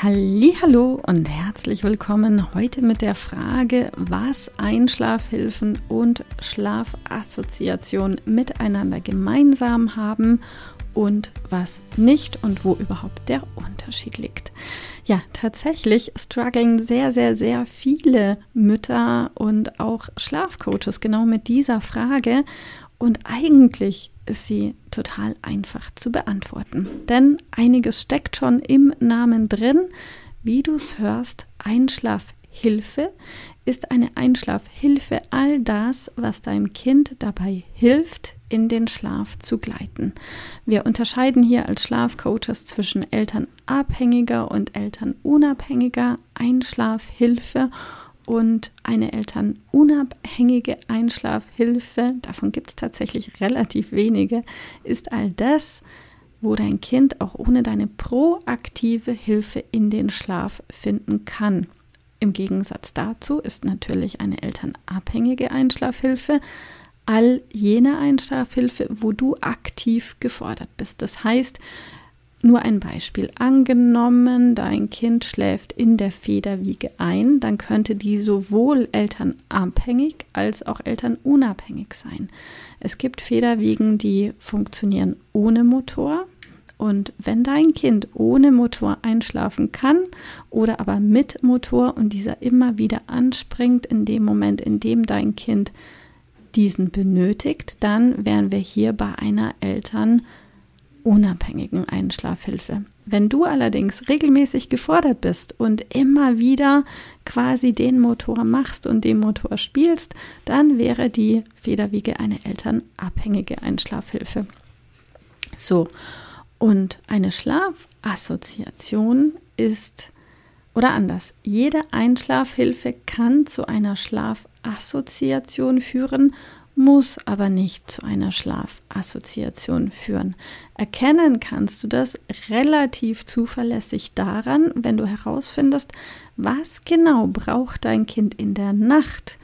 Hallo und herzlich willkommen heute mit der Frage, was Einschlafhilfen und Schlafassoziation miteinander gemeinsam haben und was nicht und wo überhaupt der Unterschied liegt. Ja, tatsächlich strugglen sehr, sehr, sehr viele Mütter und auch Schlafcoaches genau mit dieser Frage und eigentlich ist sie total einfach zu beantworten. Denn einiges steckt schon im Namen drin. Wie du es hörst, Einschlafhilfe ist eine Einschlafhilfe all das, was deinem Kind dabei hilft, in den Schlaf zu gleiten. Wir unterscheiden hier als Schlafcoaches zwischen elternabhängiger und elternunabhängiger Einschlafhilfe und eine elternunabhängige Einschlafhilfe, davon gibt es tatsächlich relativ wenige, ist all das, wo dein Kind auch ohne deine proaktive Hilfe in den Schlaf finden kann. Im Gegensatz dazu ist natürlich eine elternabhängige Einschlafhilfe all jene Einschlafhilfe, wo du aktiv gefordert bist. Das heißt, nur ein Beispiel. Angenommen, dein Kind schläft in der Federwiege ein, dann könnte die sowohl elternabhängig als auch elternunabhängig sein. Es gibt Federwiegen, die funktionieren ohne Motor. Und wenn dein Kind ohne Motor einschlafen kann oder aber mit Motor und dieser immer wieder anspringt in dem Moment, in dem dein Kind diesen benötigt, dann wären wir hier bei einer Eltern unabhängigen Einschlafhilfe. Wenn du allerdings regelmäßig gefordert bist und immer wieder quasi den Motor machst und den Motor spielst, dann wäre die Federwiege eine elternabhängige Einschlafhilfe. So, und eine Schlafassoziation ist oder anders. Jede Einschlafhilfe kann zu einer Schlafassoziation führen muss aber nicht zu einer Schlafassoziation führen. Erkennen kannst du das relativ zuverlässig daran, wenn du herausfindest, was genau braucht dein Kind in der Nacht,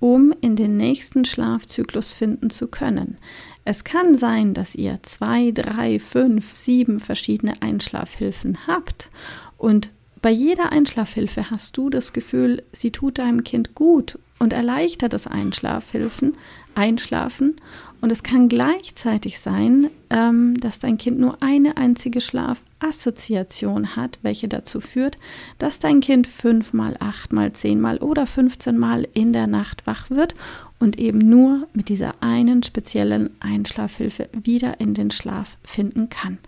um in den nächsten Schlafzyklus finden zu können. Es kann sein, dass ihr zwei, drei, fünf, sieben verschiedene Einschlafhilfen habt und bei jeder Einschlafhilfe hast du das Gefühl, sie tut deinem Kind gut und erleichtert das Einschlafhilfen, Einschlafen. Und es kann gleichzeitig sein, ähm, dass dein Kind nur eine einzige Schlafassoziation hat, welche dazu führt, dass dein Kind fünfmal, achtmal, zehnmal oder 15 Mal in der Nacht wach wird und eben nur mit dieser einen speziellen Einschlafhilfe wieder in den Schlaf finden kann.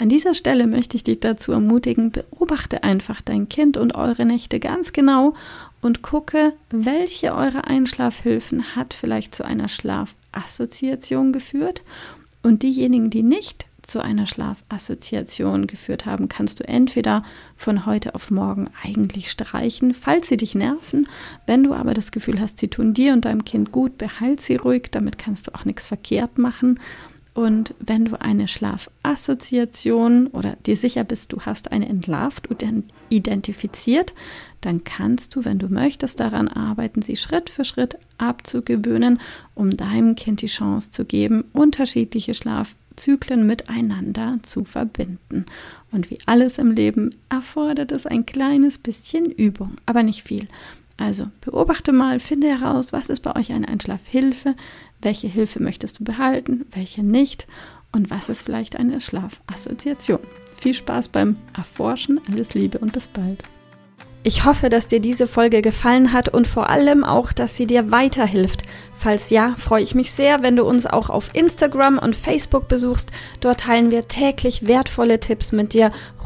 An dieser Stelle möchte ich dich dazu ermutigen, beobachte einfach dein Kind und eure Nächte ganz genau und gucke, welche eurer Einschlafhilfen hat vielleicht zu einer Schlafassoziation geführt und diejenigen, die nicht zu einer Schlafassoziation geführt haben, kannst du entweder von heute auf morgen eigentlich streichen, falls sie dich nerven. Wenn du aber das Gefühl hast, sie tun dir und deinem Kind gut, behalt sie ruhig, damit kannst du auch nichts verkehrt machen. Und wenn du eine Schlafassoziation oder dir sicher bist, du hast eine entlarvt und identifiziert, dann kannst du, wenn du möchtest, daran arbeiten, sie Schritt für Schritt abzugewöhnen, um deinem Kind die Chance zu geben, unterschiedliche Schlafzyklen miteinander zu verbinden. Und wie alles im Leben erfordert es ein kleines bisschen Übung, aber nicht viel. Also beobachte mal, finde heraus, was ist bei euch eine Einschlafhilfe, welche Hilfe möchtest du behalten, welche nicht und was ist vielleicht eine Schlafassoziation. Viel Spaß beim Erforschen, alles Liebe und bis bald. Ich hoffe, dass dir diese Folge gefallen hat und vor allem auch, dass sie dir weiterhilft. Falls ja, freue ich mich sehr, wenn du uns auch auf Instagram und Facebook besuchst. Dort teilen wir täglich wertvolle Tipps mit dir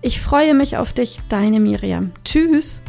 Ich freue mich auf dich, deine Miriam. Tschüss.